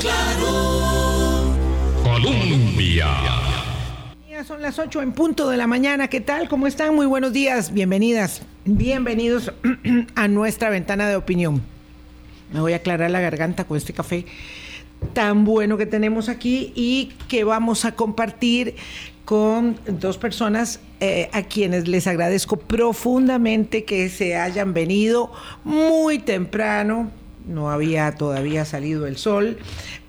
claro. Colombia. Son las 8 en punto de la mañana. ¿Qué tal? ¿Cómo están? Muy buenos días. Bienvenidas. Bienvenidos a nuestra ventana de opinión. Me voy a aclarar la garganta con este café tan bueno que tenemos aquí y que vamos a compartir con dos personas eh, a quienes les agradezco profundamente que se hayan venido muy temprano, no había todavía salido el sol,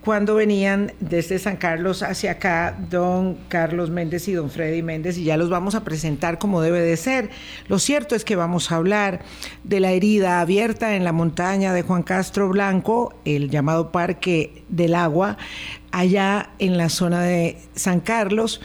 cuando venían desde San Carlos hacia acá don Carlos Méndez y don Freddy Méndez y ya los vamos a presentar como debe de ser. Lo cierto es que vamos a hablar de la herida abierta en la montaña de Juan Castro Blanco, el llamado Parque del Agua, allá en la zona de San Carlos.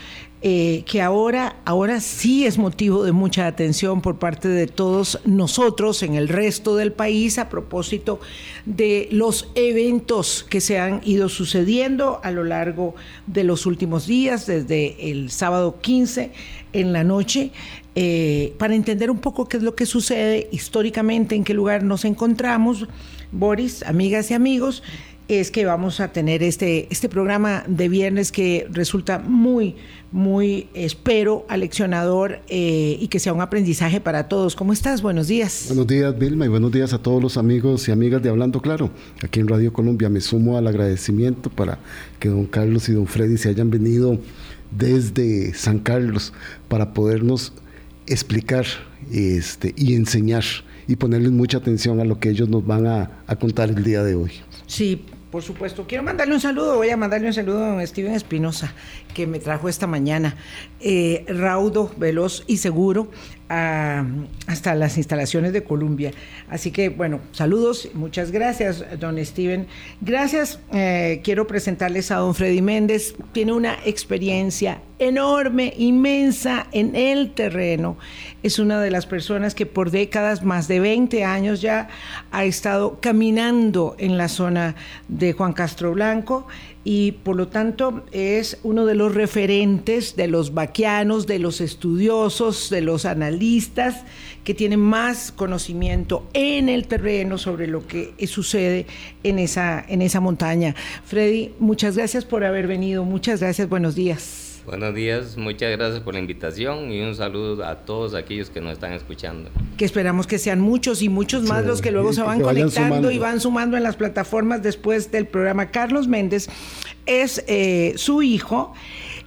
Eh, que ahora, ahora sí es motivo de mucha atención por parte de todos nosotros en el resto del país a propósito de los eventos que se han ido sucediendo a lo largo de los últimos días, desde el sábado 15 en la noche, eh, para entender un poco qué es lo que sucede históricamente, en qué lugar nos encontramos. Boris, amigas y amigos, es que vamos a tener este, este programa de viernes que resulta muy, muy, espero, aleccionador eh, y que sea un aprendizaje para todos. ¿Cómo estás? Buenos días. Buenos días, Vilma, y buenos días a todos los amigos y amigas de Hablando Claro. Aquí en Radio Colombia me sumo al agradecimiento para que don Carlos y don Freddy se hayan venido desde San Carlos para podernos explicar este, y enseñar y ponerles mucha atención a lo que ellos nos van a, contar el día de hoy. Sí, por supuesto. Quiero mandarle un saludo, voy a mandarle un saludo a don Steven Espinosa, que me trajo esta mañana. Eh, raudo, veloz y seguro hasta las instalaciones de Columbia. Así que, bueno, saludos, muchas gracias, don Steven. Gracias, eh, quiero presentarles a don Freddy Méndez. Tiene una experiencia enorme, inmensa en el terreno. Es una de las personas que por décadas, más de 20 años ya, ha estado caminando en la zona de Juan Castro Blanco y por lo tanto es uno de los referentes de los vaquianos, de los estudiosos, de los analistas que tienen más conocimiento en el terreno sobre lo que sucede en esa, en esa montaña. Freddy, muchas gracias por haber venido, muchas gracias, buenos días. Buenos días, muchas gracias por la invitación y un saludo a todos aquellos que nos están escuchando. Que esperamos que sean muchos y muchos más los que luego se van conectando y van sumando en las plataformas después del programa. Carlos Méndez es eh, su hijo.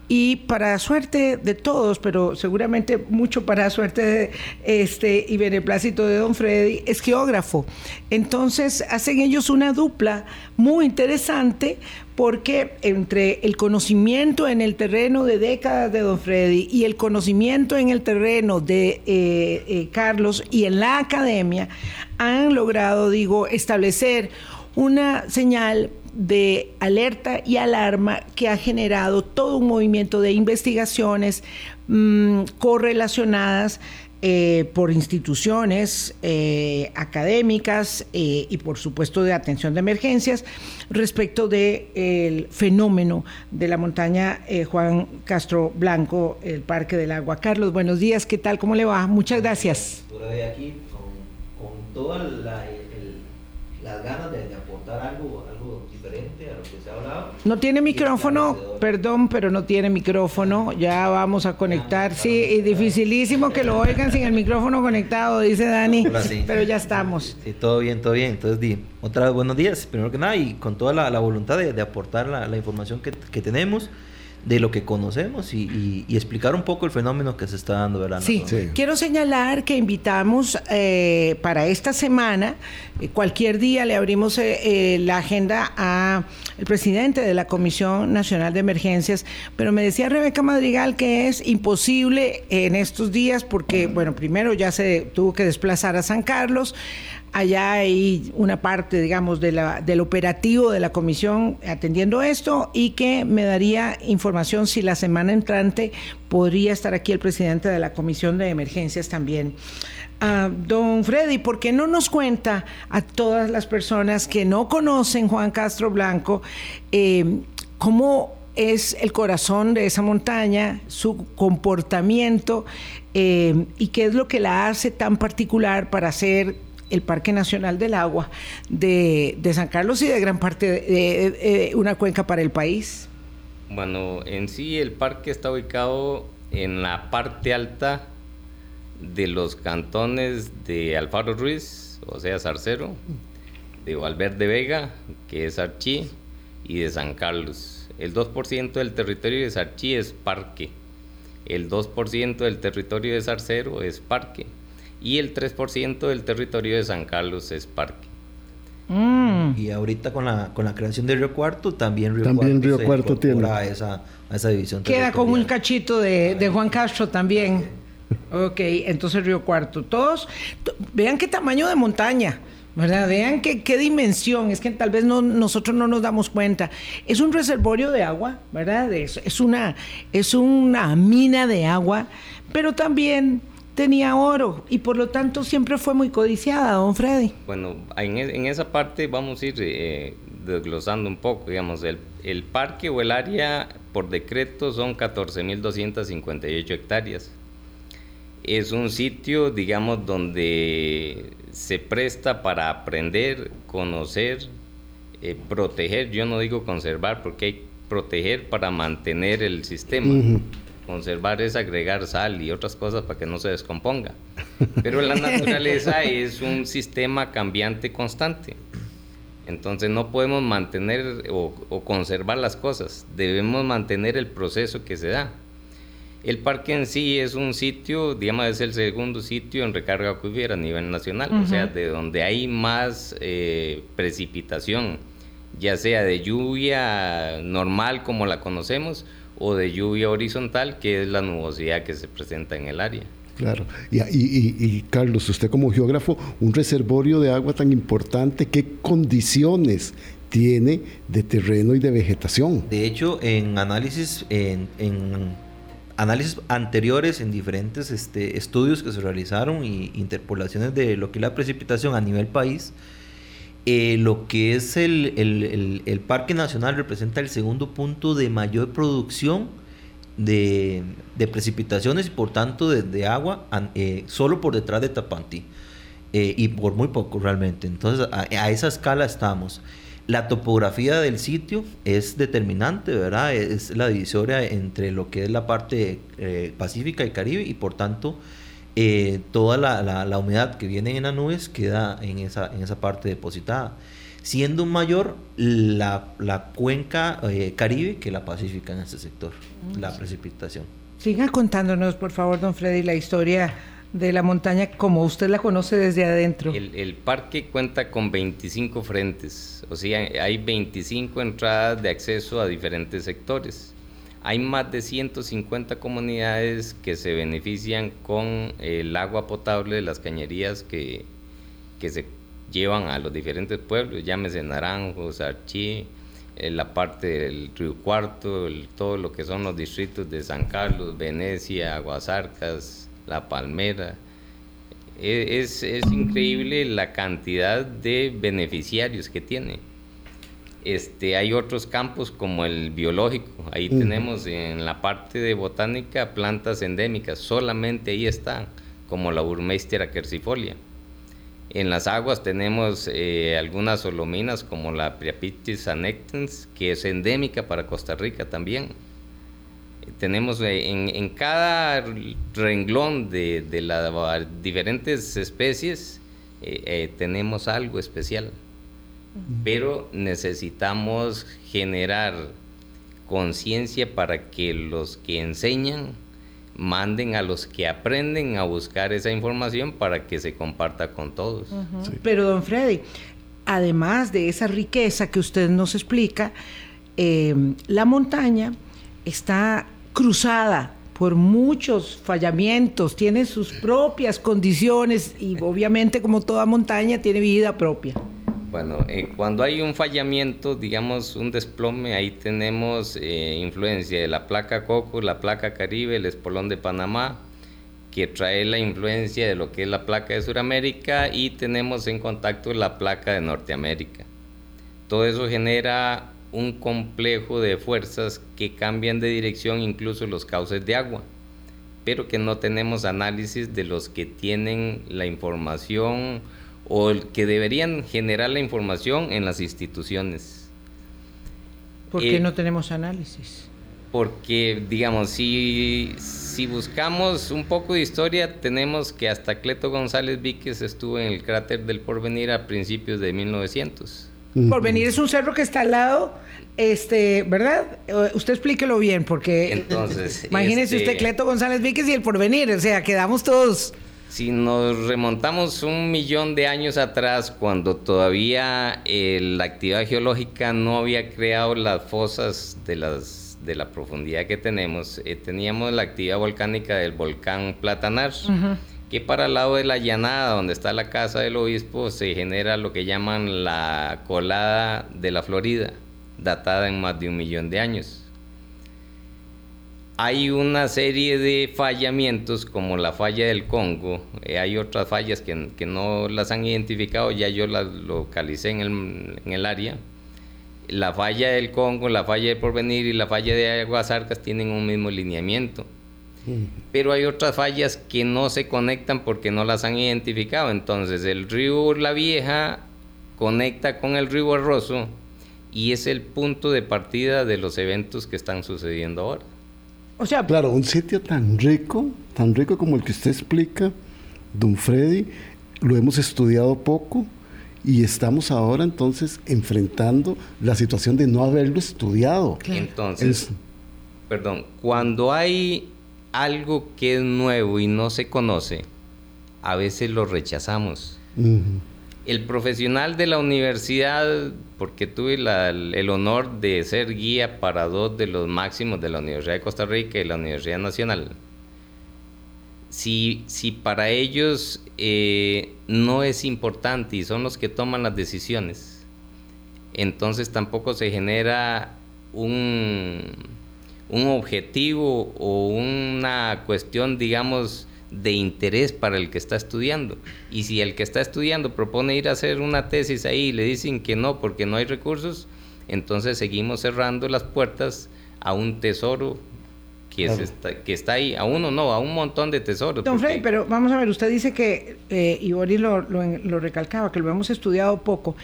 Y para suerte de todos, pero seguramente mucho para suerte de este y beneplácito de don Freddy, es geógrafo. Entonces hacen ellos una dupla muy interesante porque entre el conocimiento en el terreno de décadas de Don Freddy y el conocimiento en el terreno de eh, eh, Carlos y en la academia, han logrado, digo, establecer una señal de alerta y alarma que ha generado todo un movimiento de investigaciones mm, correlacionadas eh, por instituciones eh, académicas eh, y por supuesto de atención de emergencias respecto del fenómeno de la montaña Juan Castro Blanco, el Parque del Agua. Carlos, buenos días, ¿qué tal? ¿Cómo le va? Muchas gracias. aquí con, todas las ganas de, aportar algo no tiene micrófono, perdón, pero no tiene micrófono. Ya vamos a conectar. Sí, es dificilísimo que lo oigan sin el micrófono conectado, dice Dani. Pero ya estamos. Sí, todo bien, todo bien. Entonces, di, otra vez buenos días, primero que nada, y con toda la, voluntad de, aportar la, información que, que tenemos de lo que conocemos y, explicar un poco el fenómeno que se está dando, ¿verdad? Sí, quiero señalar que invitamos eh, para esta semana, eh, cualquier día le abrimos eh, la agenda a el presidente de la Comisión Nacional de Emergencias, pero me decía Rebeca Madrigal que es imposible en estos días porque, bueno, primero ya se tuvo que desplazar a San Carlos, Allá hay una parte, digamos, del operativo de la comisión atendiendo esto y que me daría información si la semana entrante podría estar aquí el presidente de la comisión de emergencias también. Ah, don Freddy, ¿por qué no nos cuenta a todas las personas que no conocen Juan Castro Blanco eh, cómo es el corazón de esa montaña, su comportamiento eh, y qué es lo que la hace tan particular para ser el Parque Nacional del Agua de, San Carlos y de gran parte de, una cuenca para el país? Bueno, en sí el parque está ubicado en la parte alta de los cantones de Alfaro Ruiz, o sea, Zarcero, de Valverde Vega, que es Archí, y de San Carlos. El 2% del territorio de Sarchí es parque, el 2% del territorio de Zarcero es parque y el 3% del territorio de San Carlos es parque. Mm. Y ahorita con la, con la creación del Río Cuarto, también Río también Cuarto, Río Cuarto tiene. A esa, a esa división. Queda con un cachito de, de Juan Castro también. Ok, entonces Río Cuarto. Todos, vean qué tamaño de montaña. ¿verdad? Vean qué, qué, dimensión, es que tal vez no, nosotros no nos damos cuenta. Es un reservorio de agua, ¿verdad? Es, es, una, es una mina de agua, pero también tenía oro y por lo tanto siempre fue muy codiciada, don Freddy. Bueno, en, en esa parte vamos a ir eh, desglosando un poco, digamos, el, el parque o el área por decreto son 14.258 hectáreas es un sitio, digamos, donde se presta para aprender, conocer, eh, proteger. Yo no digo conservar porque hay proteger para mantener el sistema. Conservar es agregar sal y otras cosas para que no se descomponga. Pero la naturaleza es un sistema cambiante constante. Entonces no podemos mantener o conservar las cosas, debemos mantener el proceso que se da. El parque en sí es un sitio, digamos, es el segundo sitio en recarga acuífera a nivel nacional, o sea, de donde hay más eh, precipitación, ya sea de lluvia normal como la conocemos o de lluvia horizontal, que es la nubosidad que se presenta en el área. Claro. Y, y, Carlos, usted como geógrafo, un reservorio de agua tan importante, ¿qué condiciones tiene de terreno y de vegetación? De hecho, en análisis, en análisis anteriores en diferentes este, estudios que se realizaron y interpolaciones de lo que es la precipitación a nivel país, eh, lo que es el, el, Parque Nacional representa el segundo punto de mayor producción de, de precipitaciones y por tanto de, agua eh, solo por detrás de Tapantí eh, y por muy poco realmente. Entonces a, a esa escala estamos. La topografía del sitio es determinante, ¿verdad? Es la divisoria entre lo que es la parte eh, pacífica y caribe y por tanto eh, toda la, humedad que viene en las nubes queda en esa, en esa parte depositada. Siendo mayor la, cuenca eh, caribe que la pacífica en este sector, la precipitación. Siga contándonos, por favor, don Freddy, la historia de la montaña como usted la conoce desde adentro? El, parque cuenta con 25 frentes, o sea, hay 25 entradas de acceso a diferentes sectores. Hay más de 150 comunidades que se benefician con el agua potable de las cañerías que, que se llevan a los diferentes pueblos, llámese Naranjos, Archí, eh, la parte del Río Cuarto, todo lo que son los distritos de San Carlos, Venecia, Aguasarcas, la palmera. E, es, increíble la cantidad de beneficiarios que tiene. Este, hay otros campos como el biológico. Ahí tenemos en la parte de botánica plantas endémicas. Solamente ahí están, como la Burmeistera quercifolia. En las aguas tenemos eh, algunas solominas como la Priapitis anectens, que es endémica para Costa Rica también tenemos eh, en, cada renglón de, las diferentes especies eh, eh, tenemos algo especial, pero necesitamos generar conciencia para que los que enseñan manden a los que aprenden a buscar esa información para que se comparta con todos. Pero don Freddy, además de esa riqueza que usted nos explica, la montaña está cruzada por muchos fallamientos, tiene sus propias condiciones y obviamente como toda montaña tiene vida propia. Bueno, eh, cuando hay un fallamiento, digamos un desplome, ahí tenemos eh, influencia de la placa Coco, la placa Caribe, el espolón de Panamá, que trae la influencia de lo que es la placa de Sudamérica y tenemos en contacto la placa de Norteamérica. Todo eso genera un complejo de fuerzas que cambian de dirección incluso los cauces de agua, pero que no tenemos análisis de los que tienen la información o el que deberían generar la información en las instituciones. ¿Por qué Eh, no tenemos análisis? Porque, digamos, si, si buscamos un poco de historia, tenemos que hasta Cleto González Víquez estuvo en el cráter del Porvenir a principios de 1900. Porvenir es un cerro que está al lado, este, ¿verdad? Eh, Usted explíquelo bien, porque Entonces, imagínese este- usted Cleto González Víquez y el Porvenir, o sea, quedamos todos. Si nos remontamos un millón de años atrás, cuando todavía eh, la actividad geológica no había creado las fosas de, las, de la profundidad que tenemos, eh, teníamos la actividad volcánica del volcán Platanar, que para el lado de la llanada, donde está la casa del obispo, se genera lo que llaman la colada de la Florida, datada en más de un millón de años hay una serie de fallamientos como la falla del Congo, eh, hay otras fallas que, que no las han identificado, ya yo las localicé en el, en el área. La falla del Congo, la falla del Porvenir y la falla de Aguas Arcas tienen un mismo lineamiento. Pero hay otras fallas que no se conectan porque no las han identificado. Entonces el río La Vieja conecta con el río Arrozo y es el punto de partida de los eventos que están sucediendo ahora. O sea, Claro, un sitio tan rico, tan rico como el que usted explica, don Freddy, lo hemos estudiado poco y estamos ahora entonces enfrentando la situación de no haberlo estudiado. Entonces, Es- perdón, cuando hay algo que es nuevo y no se conoce, a veces lo rechazamos. El profesional de la universidad, porque tuve el honor de ser guía para dos de los máximos de la Universidad de Costa Rica y la Universidad Nacional, si, si para ellos eh, no es importante y son los que toman las decisiones, entonces tampoco se genera un, un objetivo o una cuestión, digamos, de interés para el que está estudiando. Y si el que está estudiando propone ir a hacer una tesis ahí y le dicen que no porque no hay recursos, entonces seguimos cerrando las puertas a un tesoro que, Claro. está, que está ahí, a uno no, a un montón de tesoros. Don porque- Freddy, pero vamos a ver, usted dice que, eh, y Boris lo, lo, lo recalcaba, que lo hemos estudiado poco.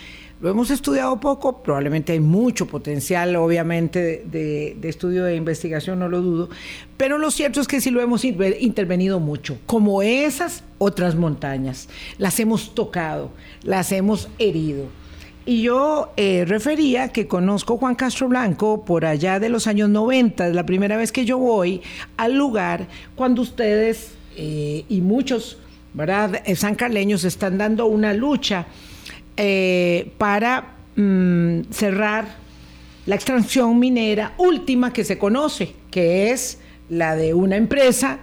Lo hemos estudiado poco, probablemente hay mucho potencial, obviamente, de, de- estudio e investigación, no lo dudo, pero lo cierto es que sí lo hemos intervenido mucho, como esas otras montañas. Las hemos tocado, las hemos herido. Y yo eh, refería que conozco Juan Castro Blanco por allá de los años 90, es la primera vez que yo voy al lugar cuando ustedes eh, y muchos, ¿verdad?, eh, sancarleños están dando una lucha eh, para mm, cerrar la extracción minera última que se conoce, que es la de una empresa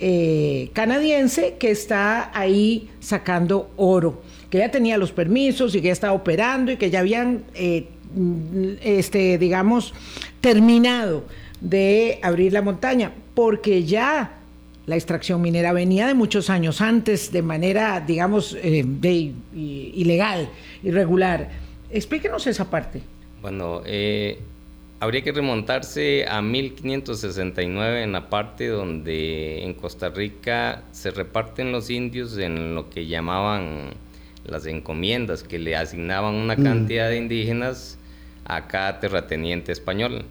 eh, canadiense que está ahí sacando oro, que ya tenía los permisos y que ya estaba operando y que ya habían, eh, mm, este, digamos, terminado de abrir la montaña, porque ya la extracción minera venía de muchos años antes, de manera, digamos, eh, de- ilegal, irregular. Explíquenos esa parte. Bueno, eh, habría que remontarse a 1569 en la parte donde en Costa Rica se reparten los indios en lo que llamaban las encomiendas, que le asignaban una cantidad de indígenas a cada terrateniente español.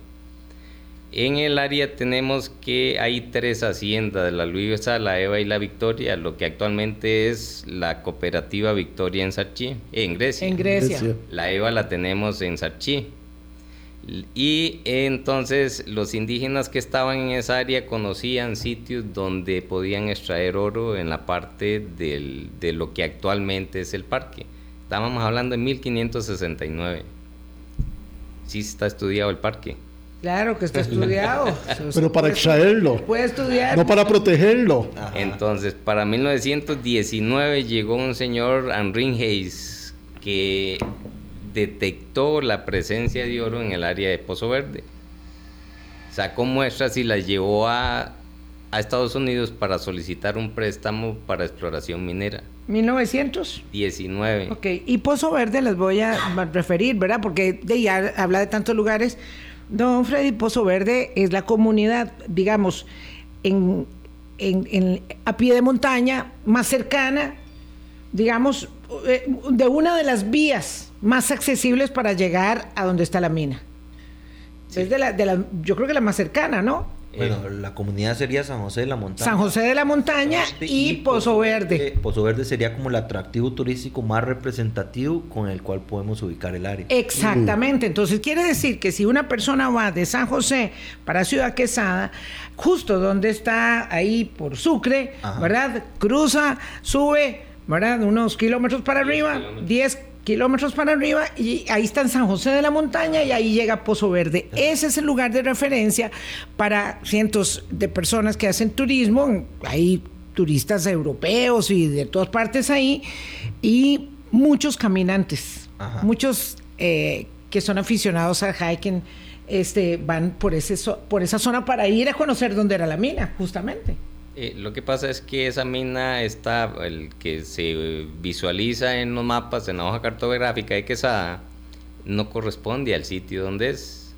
En el área tenemos que hay tres haciendas, la Luisa, la Eva y la Victoria, lo que actualmente es la cooperativa Victoria en Sarchi, en Grecia. En Grecia. La EVA la tenemos en Sarchi. Y entonces los indígenas que estaban en esa área conocían sitios donde podían extraer oro en la parte del- de lo que actualmente es el parque. Estábamos hablando de 1569. Sí está estudiado el parque. Claro que está estudiado. Pero para extraerlo, Puede estudiar. no para protegerlo. Entonces, para 1919 llegó un señor, Henry Hayes, que detectó la presencia de oro en el área de Pozo Verde. Sacó muestras y las llevó a, a Estados Unidos para solicitar un préstamo para exploración minera. 1900. 19. Ok, y Pozo Verde les voy a referir, ¿verdad? Porque de ya habla de tantos lugares. Don Freddy, Pozo Verde es la comunidad, digamos, en, en- en- a pie de montaña, más cercana, digamos, eh, de una de las vías más accesibles para llegar a donde está la mina. Es de la, de la, yo creo que la más cercana, ¿no? Bueno, la comunidad sería San José de la Montaña. San José de la Montaña y, Pozo Verde. Eh, Pozo Verde sería como el atractivo turístico más representativo con el cual podemos ubicar el área. Exactamente. Entonces quiere decir que si una persona va de San José para Ciudad Quesada, justo donde está ahí por Sucre, Ajá. ¿verdad? Cruza, sube, ¿verdad? Unos kilómetros para arriba, 10 kilómetros para arriba y ahí está en San José de la Montaña y ahí llega Pozo Verde. Ese es el lugar de referencia para cientos de personas que hacen turismo. Hay turistas europeos y de todas partes ahí y muchos caminantes, Ajá. muchos eh, que son aficionados al hiking. Este, van por, ese, por esa zona para ir a conocer dónde era la mina, justamente. Eh, lo que pasa es que esa mina está, el que se visualiza en los mapas, en la hoja cartográfica de Quesada, no corresponde al sitio donde es.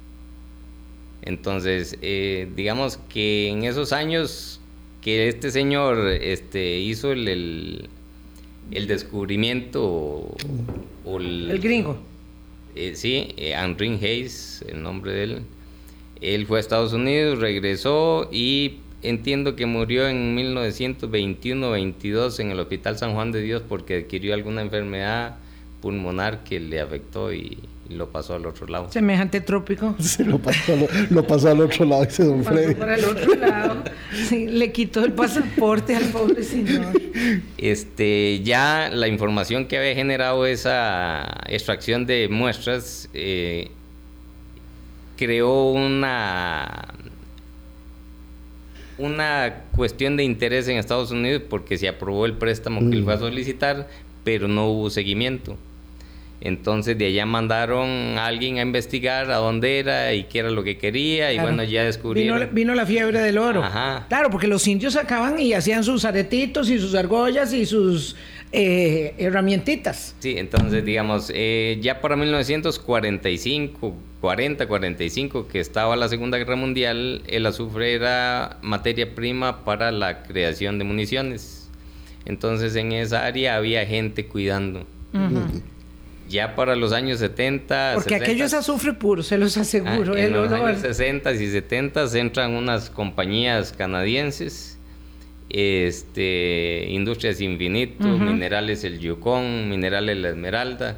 Entonces, eh, digamos que en esos años que este señor este, hizo el, el, el descubrimiento o, o El gringo. eh, sí, Henry Hayes, el nombre de él. Él fue a Estados Unidos, regresó y entiendo que murió en 1921-22 en el Hospital San Juan de Dios porque adquirió alguna enfermedad pulmonar que le afectó y, y lo pasó al otro lado. Semejante trópico. Se lo pasó, al- lo pasó al otro lado, dice don Pasó Freddy. para el otro lado. Sí, le quitó el pasaporte al pobre señor. Este, ya la información que había generado esa extracción de muestras eh, creó una una cuestión de interés en Estados Unidos porque se aprobó el préstamo que él fue a solicitar, pero no hubo seguimiento. Entonces de allá mandaron a alguien a investigar a dónde era y qué era lo que quería y Claro. bueno, ya descubrieron. Vino, vino la fiebre del oro. Ajá. Claro, porque los indios sacaban y hacían sus aretitos y sus argollas y sus eh, herramientitas. Sí, entonces digamos, eh, ya para 1945, 40, 45, que estaba la Segunda Guerra Mundial, el azufre era materia prima para la creación de municiones. Entonces en esa área había gente cuidando. Ya para los años 70... Porque 60, aquello es azufre puro, se los ah, aseguro. en el los olor. años 60 y 70 entran unas compañías canadienses, este, Industrias Infinito. Minerales El Yukon, Minerales La Esmeralda,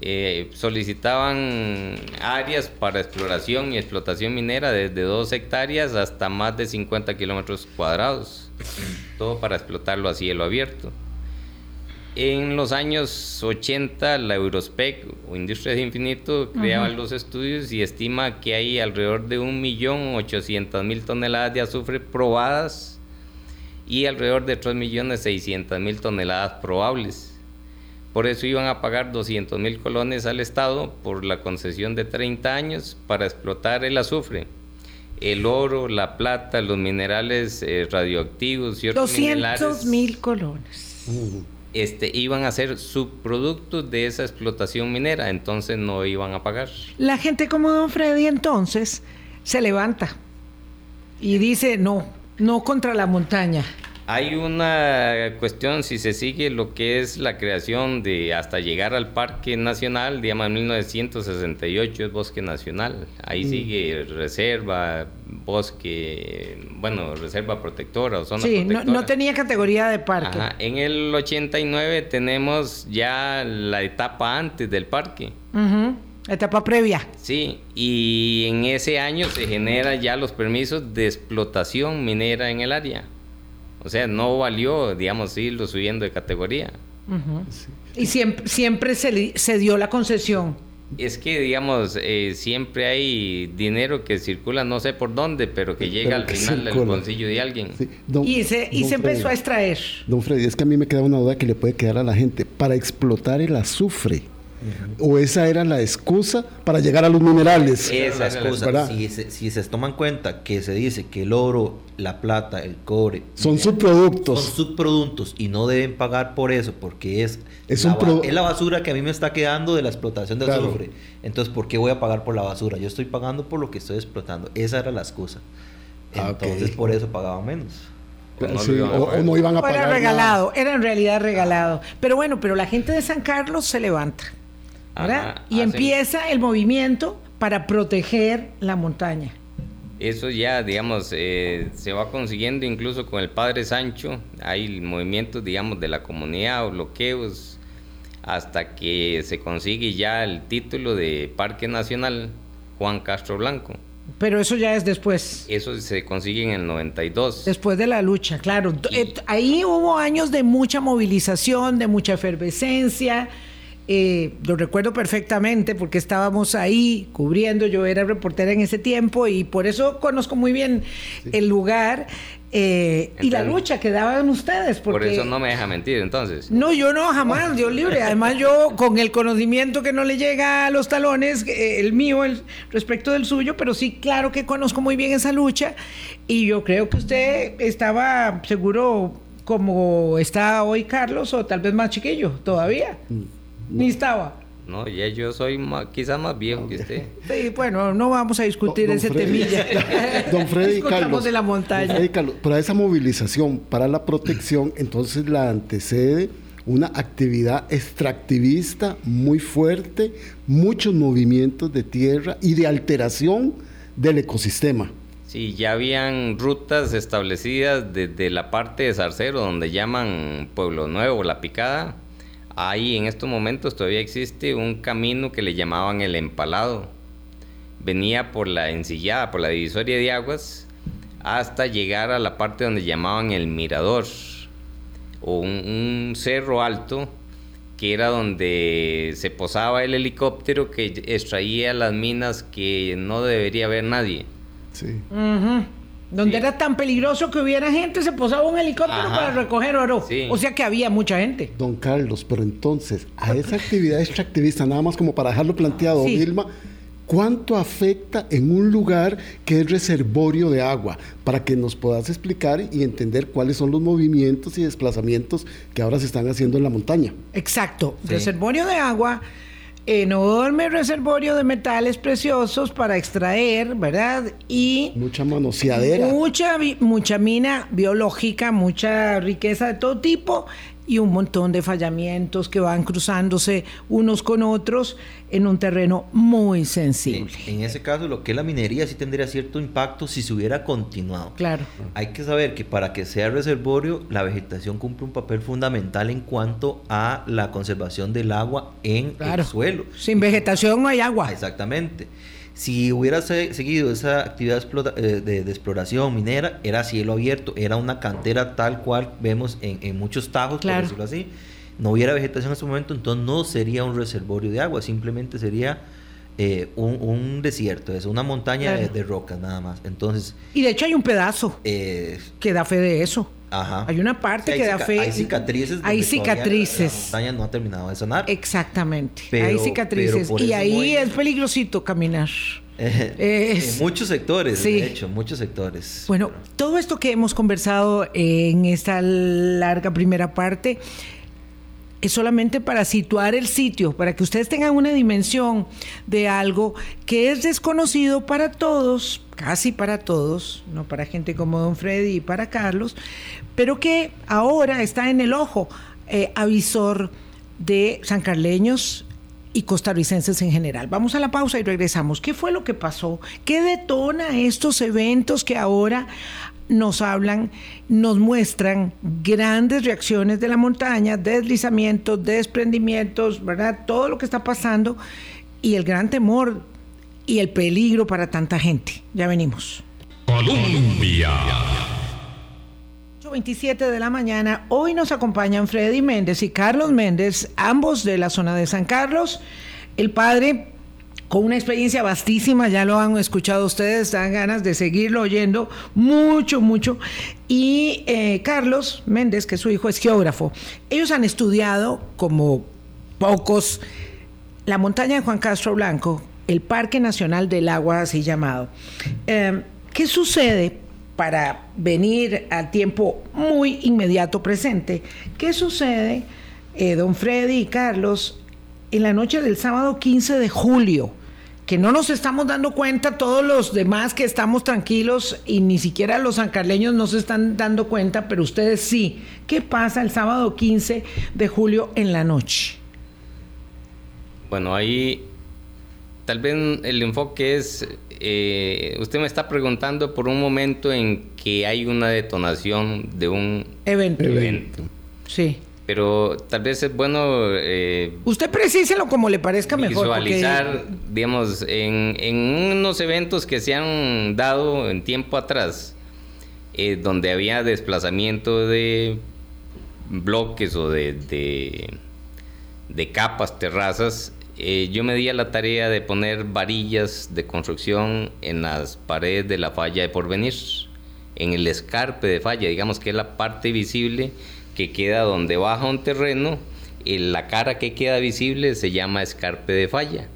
eh, solicitaban áreas para exploración y explotación minera desde 2 hectáreas hasta más de 50 kilómetros cuadrados, todo para explotarlo a cielo abierto. En los años 80, la Eurospec o Industrias Infinito creaba los estudios y estima que hay alrededor de 1.800.000 toneladas de azufre probadas y alrededor de 3.600.000 toneladas probables. Por eso iban a pagar 200.000 colones al Estado por la concesión de 30 años para explotar el azufre, el oro, la plata, los minerales eh, radioactivos y otros 200 minerales mil colones. este, iban a ser subproductos de esa explotación minera, entonces no iban a pagar. La gente como Don Freddy entonces se levanta y dice no, no contra la montaña. Hay una cuestión, si se sigue lo que es la creación de hasta llegar al Parque Nacional, digamos en 1968 es Bosque Nacional, ahí sigue reserva, bosque, bueno, reserva protectora o zona Sí, no, protectora. no tenía categoría de parque. Ajá, En el 89 tenemos ya la etapa antes del parque. Ujú, Etapa previa. Sí, y en ese año se generan ya los permisos de explotación minera en el área. O sea, no valió, digamos, irlo subiendo de categoría. Y siempre, siempre se, li- se dio la concesión. Es que, digamos, eh, siempre hay dinero que circula no sé por dónde, pero que llega Pero al que final del bolsillo de alguien. Sí, don- Y se, y se empezó a extraer. Don Freddy, es que a mí me queda una duda que le puede quedar a la gente. Para explotar el azufre, o esa era la excusa para llegar a los minerales. Esa la excusa, si se, si se toman cuenta que se dice que el oro, la plata, el cobre Son son subproductos. subproductos y no deben pagar por eso porque es, Es la, un pro- ba- es la basura que a mí me está quedando de la explotación del Claro. azufre. Entonces, ¿por qué voy a pagar por la basura? Yo estoy pagando por lo que estoy explotando. Esa era la excusa. Ah. Entonces, por eso pagaba menos. no Sí, lo iban a o, pagar. o no iban a O era pagar. regalado, nada. era en realidad regalado. Pero bueno, pero la gente de San Carlos se levanta, ¿verdad? Ajá, y hacen- empieza el movimiento para proteger la montaña. Eso ya, digamos, eh, se va consiguiendo incluso con el Padre Sancho. Hay movimientos, digamos, de la comunidad o bloqueos hasta que se consigue ya el título de Parque Nacional Juan Castro Blanco. Pero eso ya es después. Eso se consigue en el 92. Después de la lucha, claro. Eh, Ahí hubo años de mucha movilización, de mucha efervescencia. Eh, lo recuerdo perfectamente porque estábamos ahí cubriendo. Yo era reportera en ese tiempo y por eso conozco muy bien el lugar eh, y la lucha que daban ustedes. Por Porque... eso no me deja mentir, entonces. No, yo no, jamás, Dios libre. Además, yo con el conocimiento que no le llega a los talones, eh, el mío, el respecto del suyo, pero sí, claro que conozco muy bien esa lucha y yo creo que usted estaba seguro como está hoy Carlos o tal vez más chiquillo todavía. Ni estaba. No, ya yo soy ma- quizás más viejo que usted. Sí, bueno, no vamos a discutir Don ese Freddy. temilla. Don Freddy Carlos. de la montaña. Freddy Carlos, para esa movilización, para la protección, entonces la antecede una actividad extractivista muy fuerte, muchos movimientos de tierra y de alteración del ecosistema. Sí, ya habían rutas establecidas desde la parte de Zarcero, donde llaman Pueblo Nuevo, La Picada. Ahí en estos momentos todavía existe un camino que le llamaban el Empalado. Venía por la ensillada, por la divisoria de aguas, hasta llegar a la parte donde llamaban el Mirador, o un, un cerro alto, que era donde se posaba el helicóptero que extraía las minas que no debería haber nadie. Sí. Ujú. Donde Sí. era tan peligroso que hubiera gente, se posaba un helicóptero Ajá. para recoger oro. Sí. O sea que había mucha gente. Don Carlos, pero entonces, a esa actividad extractivista, nada más como para dejarlo planteado, Sí. Vilma, ¿cuánto afecta en un lugar que es reservorio de agua? Para que nos puedas explicar y entender cuáles son los movimientos y desplazamientos que ahora se están haciendo en la montaña. Exacto. Sí. Reservorio de agua, enorme reservorio de metales preciosos para extraer, ¿verdad? Y Mucha manoseadera. mucha, mucha mina biológica, mucha riqueza de todo tipo y un montón de fallamientos que van cruzándose unos con otros en un terreno muy En, sensible. en ese caso, lo que es la minería sí tendría cierto impacto si se hubiera continuado. Claro. Hay que saber que para que sea reservorio, la vegetación cumple un papel fundamental en cuanto a la conservación del agua en Claro. el suelo. Sin vegetación no hay agua. Exactamente. Si hubiera se- seguido esa actividad eh, de, de exploración minera, era cielo abierto, era una cantera tal cual vemos en, en muchos tajos, Claro. por decirlo así. No hubiera vegetación en ese momento, entonces no sería un reservorio de agua, simplemente sería eh, un, un desierto, es una montaña de, Claro. de rocas nada más. Entonces, Y de hecho hay un pedazo eh, que da fe de eso. ajá. Hay una parte Sí, que da fe. Hay cicatrices. Hay cicatrices. La montaña no ha terminado de sanar. Exactamente. Pero- hay cicatrices. Y ahí es peligrosito caminar. Eh, Es- en muchos sectores, Sí. de hecho, muchos sectores. Bueno, todo esto que hemos conversado en esta larga primera parte es solamente para situar el sitio, para que ustedes tengan una dimensión de algo que es desconocido para todos, casi para todos, no para gente como don Freddy y para Carlos, pero que ahora está en el ojo eh, avisor de sancarleños y costarricenses en general. Vamos a la pausa y regresamos. ¿Qué fue lo que pasó? ¿Qué detona estos eventos que ahora nos hablan, nos muestran grandes reacciones de la montaña, deslizamientos, desprendimientos, ¿verdad? Todo lo que está pasando y el gran temor y el peligro para tanta gente. Ya venimos. Colombia. 8.27 de la mañana. Hoy nos acompañan Freddy Méndez y Carlos Méndez, ambos de la zona de San Carlos. El padre con una experiencia vastísima, ya lo han escuchado ustedes, dan ganas de seguirlo oyendo mucho, mucho. Y eh, Carlos Méndez, que su hijo es geógrafo, ellos han estudiado como pocos la montaña de Juan Castro Blanco, el Parque Nacional del Agua, así llamado. Eh, ¿Qué sucede para venir al tiempo muy inmediato presente? ¿Qué sucede, eh, don Freddy y Carlos, en la noche del sábado 15 de julio? Que no nos estamos dando cuenta, todos los demás que estamos tranquilos y ni siquiera los sancarleños no se están dando cuenta, pero ustedes sí. ¿Qué pasa el sábado 15 de julio en la noche? Bueno, ahí tal vez el enfoque es, eh, usted me está preguntando por un momento en que hay una detonación de un Evento. evento. Sí. Pero tal vez es bueno eh, Usted precíselo como le parezca mejor. porque- visualizar, digamos, en, en unos eventos que se han dado en tiempo atrás, eh, donde había desplazamiento de bloques o de, de, de capas, terrazas, eh, yo me di a la tarea de poner varillas de construcción en las paredes de la falla de porvenir, en el escarpe de falla, digamos que es la parte visible que queda donde baja un terreno, eh, la cara que queda visible se llama escarpe de falla.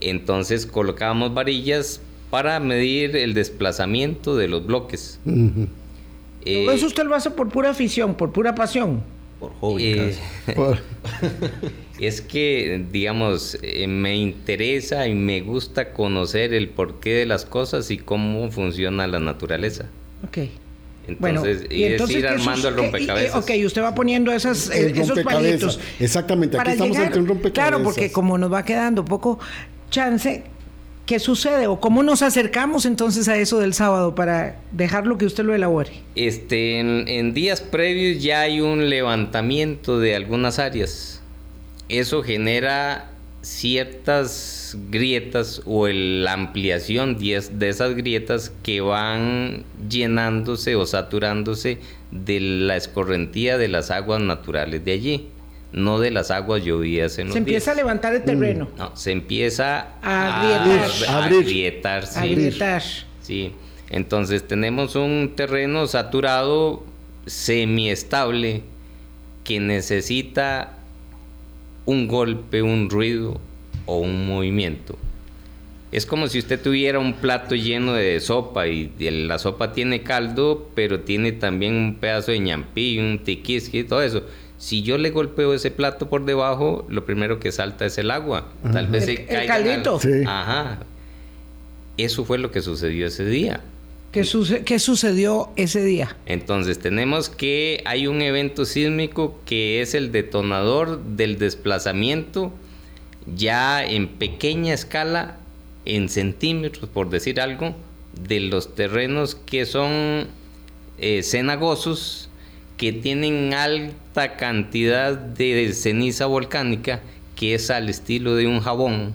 Entonces colocábamos varillas para medir el desplazamiento de los bloques. Eh, eso usted lo hace por pura afición, por pura pasión. Por hobby, eh. Por- Es que, digamos, eh, me interesa y me gusta conocer el porqué de las cosas y cómo funciona la naturaleza. Ok. Bueno, Entonces, y y es entonces, ir ¿qué armando sus- el rompecabezas. y- ok, usted va poniendo esas, El eh, esos rompecabezas. palitos. Exactamente, aquí estamos llegar- ante un rompecabezas. Claro, porque como nos va quedando poco chance, ¿qué sucede? ¿O cómo nos acercamos entonces a eso del sábado para dejarlo que usted lo elabore? Este, en, en días previos ya hay un levantamiento de algunas áreas. Eso genera ciertas grietas o el- la ampliación de es- de esas grietas que van llenándose o saturándose de la escorrentía de las aguas naturales de allí, no de las aguas llovidas en los Se empieza a levantar el terreno, No, se empieza A agrietar. a, Abrir. agrietar, sí. a agrietar. Sí, entonces tenemos un terreno saturado semiestable que necesita un golpe, un ruido o un movimiento. Es como si usted tuviera un plato lleno de sopa y la sopa tiene caldo, pero tiene también un pedazo de ñampí, un tiquisqui y todo eso. Si yo le golpeo ese plato por debajo, lo primero que salta es el agua. Tal vez El- se el caiga al- caldito. Sí. Ajá. Eso fue lo que sucedió ese día. ¿Qué, suce- qué sucedió ese día? Entonces tenemos que hay un evento sísmico que es el detonador del desplazamiento ya en pequeña escala, en centímetros por decir algo, de los terrenos que son eh, cenagosos, que tienen alta cantidad de ceniza volcánica, que es al estilo de un jabón.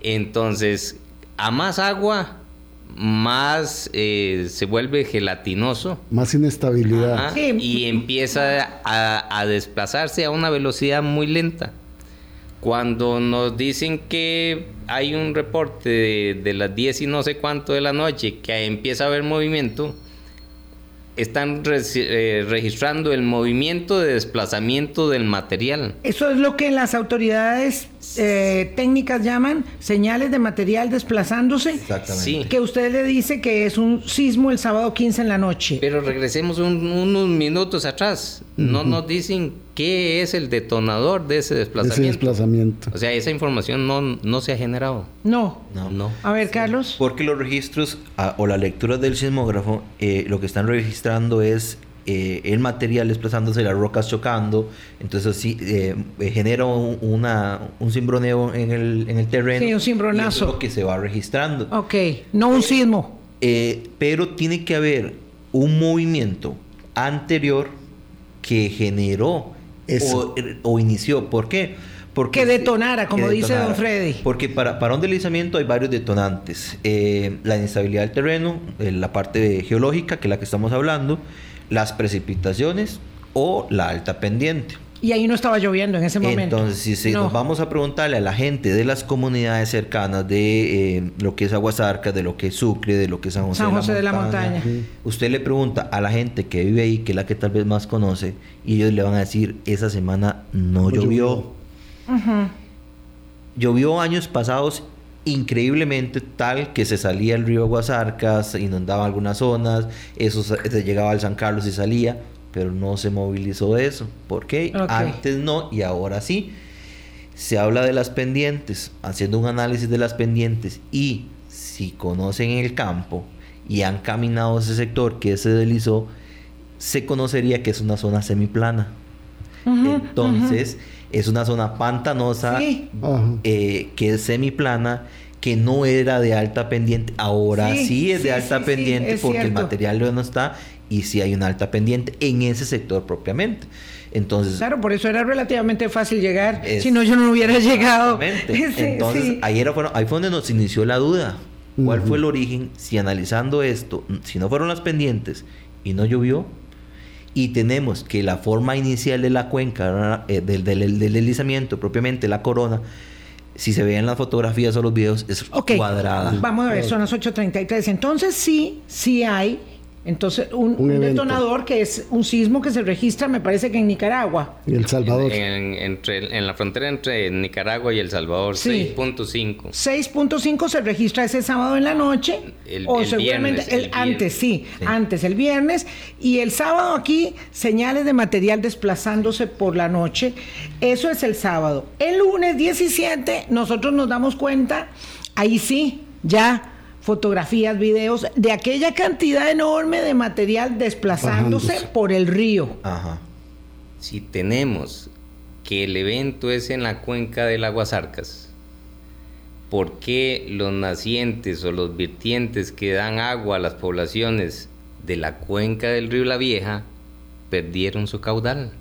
Entonces, a más agua, más eh, se vuelve gelatinoso. Más inestabilidad. Ajá, Sí. Y empieza a, a desplazarse a una velocidad muy lenta. Cuando nos dicen que hay un reporte de, de las 10 y no sé cuánto de la noche que empieza a haber movimiento, están reci- eh, registrando el movimiento de desplazamiento del material. Eso es lo que las autoridades eh, técnicas llaman señales de material desplazándose. Exactamente. Sí. Que usted le dice que es un sismo el sábado 15 en la noche. Pero regresemos un- unos minutos atrás. No nos dicen qué es el detonador de ese Ese desplazamiento. desplazamiento. O sea, esa información no, no se ha generado. No. No. No. A ver, Carlos. Porque los registros ah, o la lectura del sismógrafo eh, lo que están registrando es eh, el material desplazándose, las rocas chocando, entonces sí eh, genera un, una, un cimbroneo en el, en el terreno. Sí, un cimbronazo. y eso es lo que se va registrando. Ok, no un sismo. Eh, pero tiene que haber un movimiento anterior que generó Eso. o, o inició. ¿Por qué? Porque Que detonara, como que dice don Freddy. Porque para, para un deslizamiento hay varios detonantes. Eh, la inestabilidad del terreno, eh, la parte geológica, que es la que estamos hablando, las precipitaciones o la alta pendiente. Y ahí no estaba lloviendo en ese momento. Entonces, si, si No. nos vamos a preguntarle a la gente de las comunidades cercanas de eh, lo que es Aguasarca, de lo que es Sucre, de lo que es San José, San José de la Montaña. usted le pregunta a la gente que vive ahí, que es la que tal vez más conoce, y ellos le van a decir, esa semana no No llovió. llovió. Llovió años pasados increíblemente tal que se salía el río Aguasarca, se inundaba algunas zonas, eso se se llegaba al San Carlos y salía, pero no se movilizó eso. ¿Por qué? Antes no y ahora sí. Se habla de las pendientes, haciendo un análisis de las pendientes y si conocen el campo y han caminado ese sector que se deslizó, se conocería que es una zona semiplana. Entonces, es una zona pantanosa Sí. Eh, que es semiplana, que no era de alta pendiente. Ahora sí, Sí, es de alta sí, sí, pendiente es porque el material no está y sí hay una alta pendiente en ese sector propiamente. Entonces, Claro, por eso era relativamente fácil llegar. Es- si no, yo no hubiera llegado. Entonces, sí. ahí, era, bueno, ahí fue donde nos inició la duda. ¿Cuál Ujú. fue el origen? Si analizando esto, si no fueron las pendientes y no llovió, y tenemos que la forma inicial de la cuenca. Eh, del, del, del deslizamiento, propiamente la corona, si se ve en las fotografías o los videos, es Ok, cuadrada. Vamos a ver, son las 8.33. Entonces sí, sí hay. Entonces, un, Un un evento. detonador que es un sismo que se registra, me parece que en Nicaragua. Y El Salvador. En, entre, en la frontera entre Nicaragua y El Salvador, Sí. 6.5. 6.5 se registra ese sábado en la noche. El- o el seguramente viernes, el, el antes, sí, Sí. antes, el viernes. Y el sábado aquí, señales de material desplazándose por la noche. Eso es el sábado. El lunes 17, nosotros nos damos cuenta, ahí sí, ya fotografías, videos de aquella cantidad enorme de material desplazándose Bajándose. por el río. Ajá. Si tenemos que el evento es en la cuenca del Aguasarcas, ¿por qué los nacientes o los vertientes que dan agua a las poblaciones de la cuenca del río La Vieja perdieron su caudal?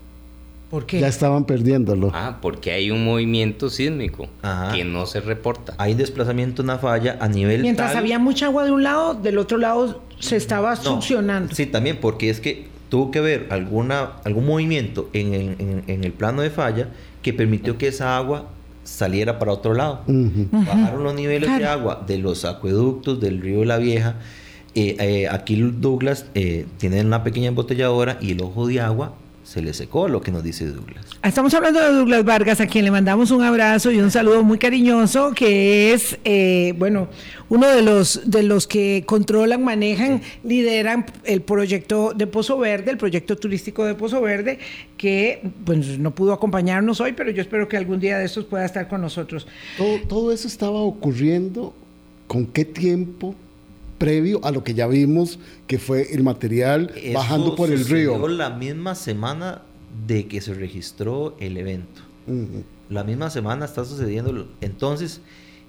¿Por qué? Ya estaban perdiéndolo. Ah, porque hay un movimiento sísmico Ajá. que no se reporta. Hay desplazamiento en la falla a nivel Mientras tal- había mucha agua de un lado, del otro lado se estaba No, succionando. Sí, también, porque es que tuvo que ver alguna, algún movimiento en, en- en- en el plano de falla que permitió que esa agua saliera para otro lado. Bajaron los niveles de agua de los acueductos del río La Vieja. Eh, eh, aquí Douglas eh, tiene una pequeña embotelladora y el ojo de agua se le secó, lo que nos dice Douglas. Estamos hablando de Douglas Vargas, a quien le mandamos un abrazo y un saludo muy cariñoso, que es, eh, bueno, uno de los, de los que controlan, manejan, lideran el proyecto de Pozo Verde, el proyecto turístico de Pozo Verde, que pues, no pudo acompañarnos hoy, pero yo espero que algún día de estos pueda estar con nosotros. Todo, todo eso estaba ocurriendo con qué tiempo previo a lo que ya vimos que fue el material Eso bajando por el río. la misma semana de que se registró el evento. La misma semana está sucediendo. Entonces,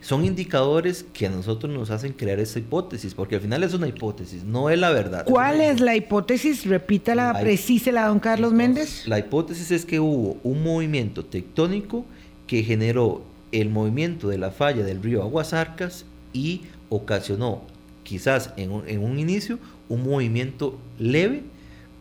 son indicadores que a nosotros nos hacen crear esa hipótesis, porque al final es una hipótesis, no es la verdad. ¿Cuál es la hipótesis? Repítala, La- precísela, don Carlos Méndez. La hipótesis es que hubo un movimiento tectónico que generó el movimiento de la falla del río Aguasarcas y ocasionó, quizás en un, en un inicio, un movimiento leve,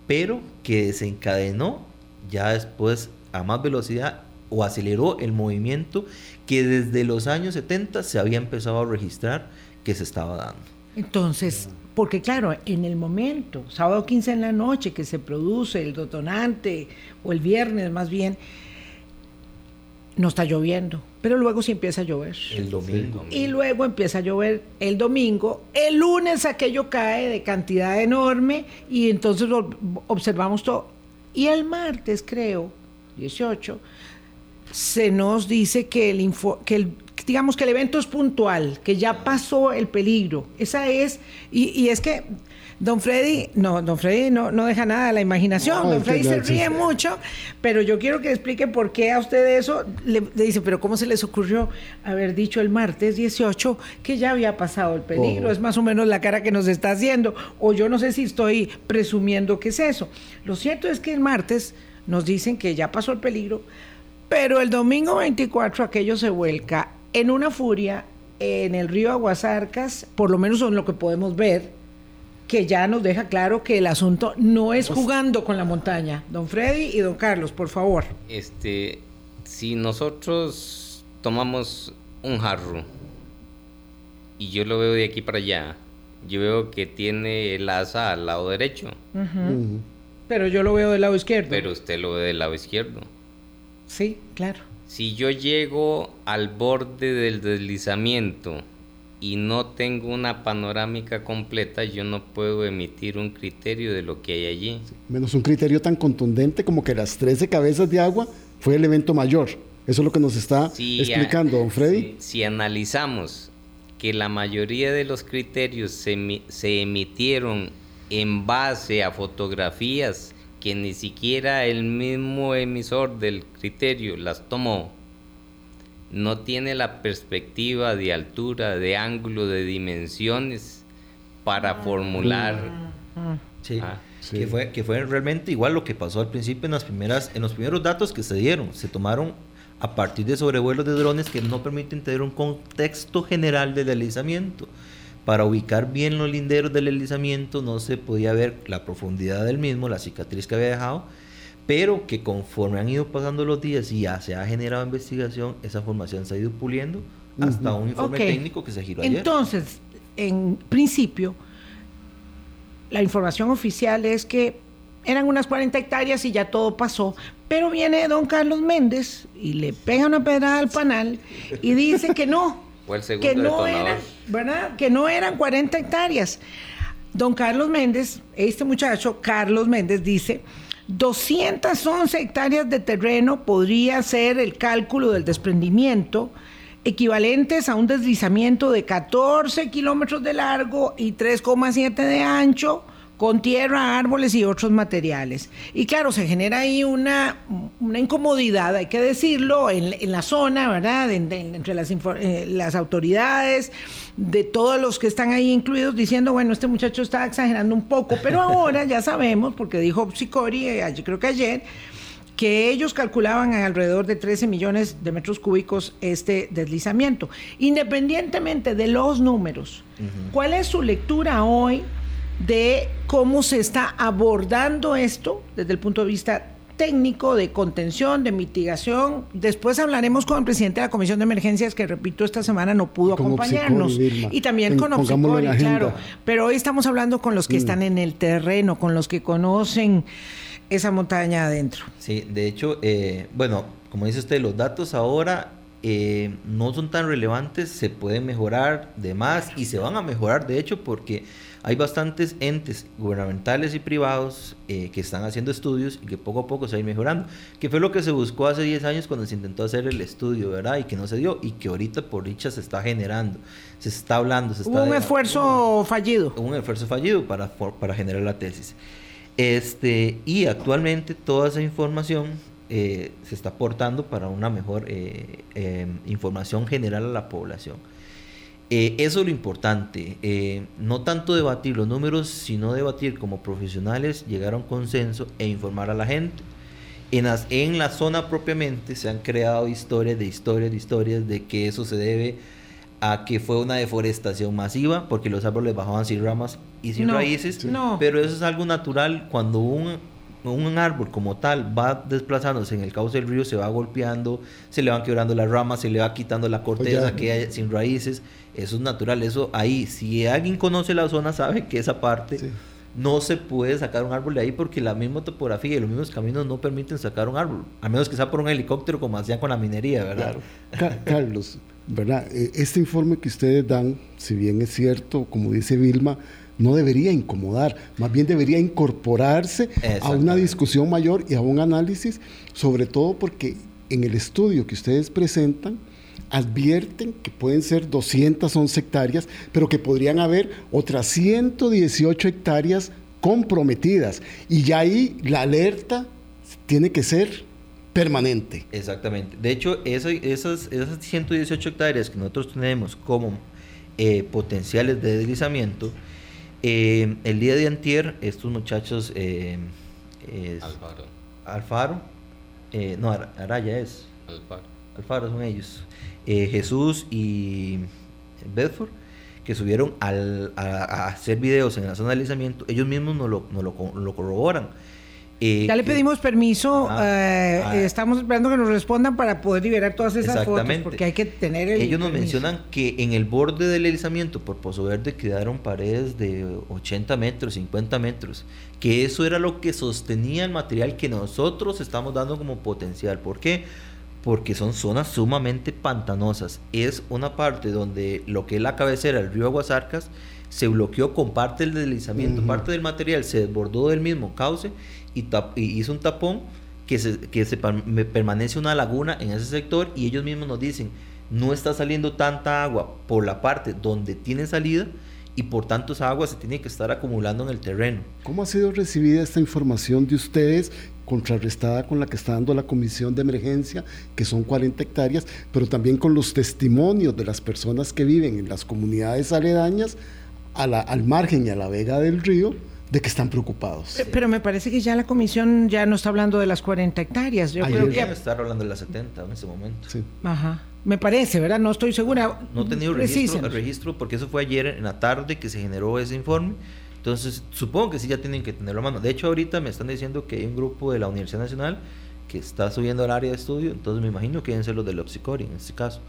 pero que desencadenó ya después a más velocidad o aceleró el movimiento que desde los años 70 se había empezado a registrar que se estaba dando. Entonces, porque claro, en el momento, sábado 15 en la noche, que se produce el detonante, o el viernes más bien, no está lloviendo, pero luego sí empieza a llover. El domingo. Y luego empieza a llover el domingo. El lunes aquello cae de cantidad enorme y entonces ob- observamos todo. Y el martes, creo, 18, se nos dice que el, info- que el digamos que el evento es puntual, que ya pasó el peligro. Esa es, y, y es que Don Freddy, no, Don Freddy no, no deja nada a la imaginación, No, Don Freddy se ríe mucho, pero yo quiero que explique por qué a usted eso le, le dice, pero ¿cómo se les ocurrió haber dicho el martes 18 que ya había pasado el peligro? Oh. Es más o menos la cara que nos está haciendo, o yo no sé si estoy presumiendo que es eso. Lo cierto es que el martes nos dicen que ya pasó el peligro, pero el domingo 24 aquello se vuelca en una furia en el río Aguasarcas, por lo menos son lo que podemos ver, que ya nos deja claro que el asunto no es jugando con la montaña. Don Freddy y don Carlos, por favor. Este, si nosotros tomamos un jarro y yo lo veo de aquí para allá, yo veo que tiene el asa al lado derecho. Pero yo lo veo del lado izquierdo. pero usted lo ve del lado izquierdo. Sí, claro. Si yo llego al borde del deslizamiento y no tengo una panorámica completa, yo no puedo emitir un criterio de lo que hay allí. Menos un criterio tan contundente como que las 13 cabezas de agua fue el evento mayor. Eso es lo que nos está Si- explicando, don Freddy. Si, si analizamos que la mayoría de los criterios se, se emitieron en base a fotografías que ni siquiera el mismo emisor del criterio las tomó, no tiene la perspectiva de altura, de ángulo, de dimensiones para formular. Sí. Ah, sí. Que, fue, que fue realmente igual lo que pasó al principio en, las primeras, en los primeros datos que se dieron. Se tomaron a partir de sobrevuelos de drones que no permiten tener un contexto general del deslizamiento. Para ubicar bien los linderos del deslizamiento no se podía ver la profundidad del mismo, la cicatriz que había dejado, pero que conforme han ido pasando los días y ya se ha generado investigación, esa formación se ha ido puliendo hasta un informe técnico que se giró ayer. Entonces, en principio, la información oficial es que eran unas 40 hectáreas y ya todo pasó. Pero viene don Carlos Méndez y le pega una pedrada al panal y dice que no, Fue el segundo que no eran, ¿verdad? Que no eran 40 hectáreas. Don Carlos Méndez, este muchacho, Carlos Méndez, dice, 211 hectáreas de terreno podría ser el cálculo del desprendimiento, equivalentes a un deslizamiento de 14 kilómetros de largo y 3,7 de ancho, con tierra, árboles y otros materiales. Y claro, se genera ahí una, una incomodidad, hay que decirlo, en, en la zona, ¿verdad? En- en- entre las, eh, las autoridades, de todos los que están ahí incluidos, diciendo, bueno, este muchacho está exagerando un poco, pero ahora ya sabemos, porque dijo Psicori, eh, creo que ayer, que ellos calculaban en alrededor de 13 millones de metros cúbicos este deslizamiento. Independientemente de los números, ¿cuál es su lectura hoy de cómo se está abordando esto desde el punto de vista técnico, de contención, de mitigación? Después hablaremos con el presidente de la Comisión de Emergencias, que repito, esta semana no pudo Con acompañarnos. Y también En- con la claro. Pero hoy estamos hablando con los que están en el terreno, con los que conocen esa montaña adentro. Sí, de hecho, eh, bueno, como dice usted, los datos ahora eh, no son tan relevantes, se pueden mejorar de más y se van a mejorar, de hecho, porque hay bastantes entes gubernamentales y privados eh, que están haciendo estudios y que poco a poco se va a ir mejorando, que fue lo que se buscó hace 10 años cuando se intentó hacer el estudio, ¿verdad? Y que no se dio y que ahorita por dicha se está generando, se está hablando, se está... Hubo un de- esfuerzo fallido. un esfuerzo fallido para, para generar la tesis. Este, y actualmente toda esa información eh, se está aportando para una mejor eh, eh, información general a la población. Eh, eso es lo importante, eh, no tanto debatir los números, sino debatir como profesionales, llegar a un consenso e informar a la gente. En, las- en la zona propiamente se han creado historias de historias de historias de que eso se debe a que fue una deforestación masiva porque los árboles bajaban sin ramas y sin No, raíces, no. pero eso es algo natural cuando un, un árbol como tal va desplazándose en el cauce del río, se va golpeando, se le van quebrando las ramas, se le va quitando la corteza ya. que hay sin raíces, eso es natural, eso ahí, si alguien conoce la zona sabe que esa parte Sí. no se puede sacar un árbol de ahí porque la misma topografía y los mismos caminos no permiten sacar un árbol, a menos que sea por un helicóptero como hacían con la minería, ¿verdad? Ca- Carlos, ¿verdad? Eh, Este informe que ustedes dan, si bien es cierto, como dice Vilma, no debería incomodar, más bien debería incorporarse a una discusión mayor y a un análisis, sobre todo porque en el estudio que ustedes presentan, advierten que pueden ser 211 hectáreas, pero que podrían haber otras 118 hectáreas comprometidas. Y ya ahí la alerta tiene que ser permanente. Exactamente. De hecho, eso- esas, esas 118 hectáreas que nosotros tenemos como eh, potenciales de deslizamiento, eh, el día de antier, estos muchachos, eh, es- Alfaro, Alfaro, eh, no, Ar- Araya es, Alfaro. Alfaro son ellos, eh, Jesús y Bedford, que subieron al- a, a hacer videos en la zona de deslizamiento, ellos mismos nos lo, nos lo corroboran. Eh, Ya le pedimos permiso, eh, Ah. estamos esperando que nos respondan para poder liberar todas esas fotos, porque hay que tener el Ellos nos permiso. mencionan que en el borde del deslizamiento por Pozo Verde quedaron paredes de 80 metros, 50 metros, que eso era lo que sostenía el material que nosotros estamos dando como potencial. ¿Por qué? Porque son zonas sumamente pantanosas. Es una parte donde lo que es la cabecera del río Aguasarcas se bloqueó con parte del deslizamiento, Ujú. parte del material se desbordó del mismo cauce y, tap- y hizo un tapón que, se, que se permanece una laguna en ese sector y ellos mismos nos dicen, no está saliendo tanta agua por la parte donde tiene salida y por tanto esa agua se tiene que estar acumulando en el terreno. ¿Cómo ha sido recibida esta información de ustedes contrarrestada con la que está dando la comisión de emergencia, que son 40 hectáreas, pero también con los testimonios de las personas que viven en las comunidades aledañas al margen y a la vega del río? de que están preocupados. Pero me parece que ya la comisión ya no está hablando de las 40 hectáreas. Yo creo que está hablando de las 70 en ese momento. Sí. Ajá. Me parece, ¿verdad? No estoy segura. No he tenido registro, registro porque eso fue ayer en la tarde que se generó ese informe. Entonces, supongo que sí ya tienen que tenerlo a mano. De hecho, ahorita me están diciendo que hay un grupo de la Universidad Nacional que está subiendo al área de estudio, entonces me imagino que deben ser los del Opsicori en este caso.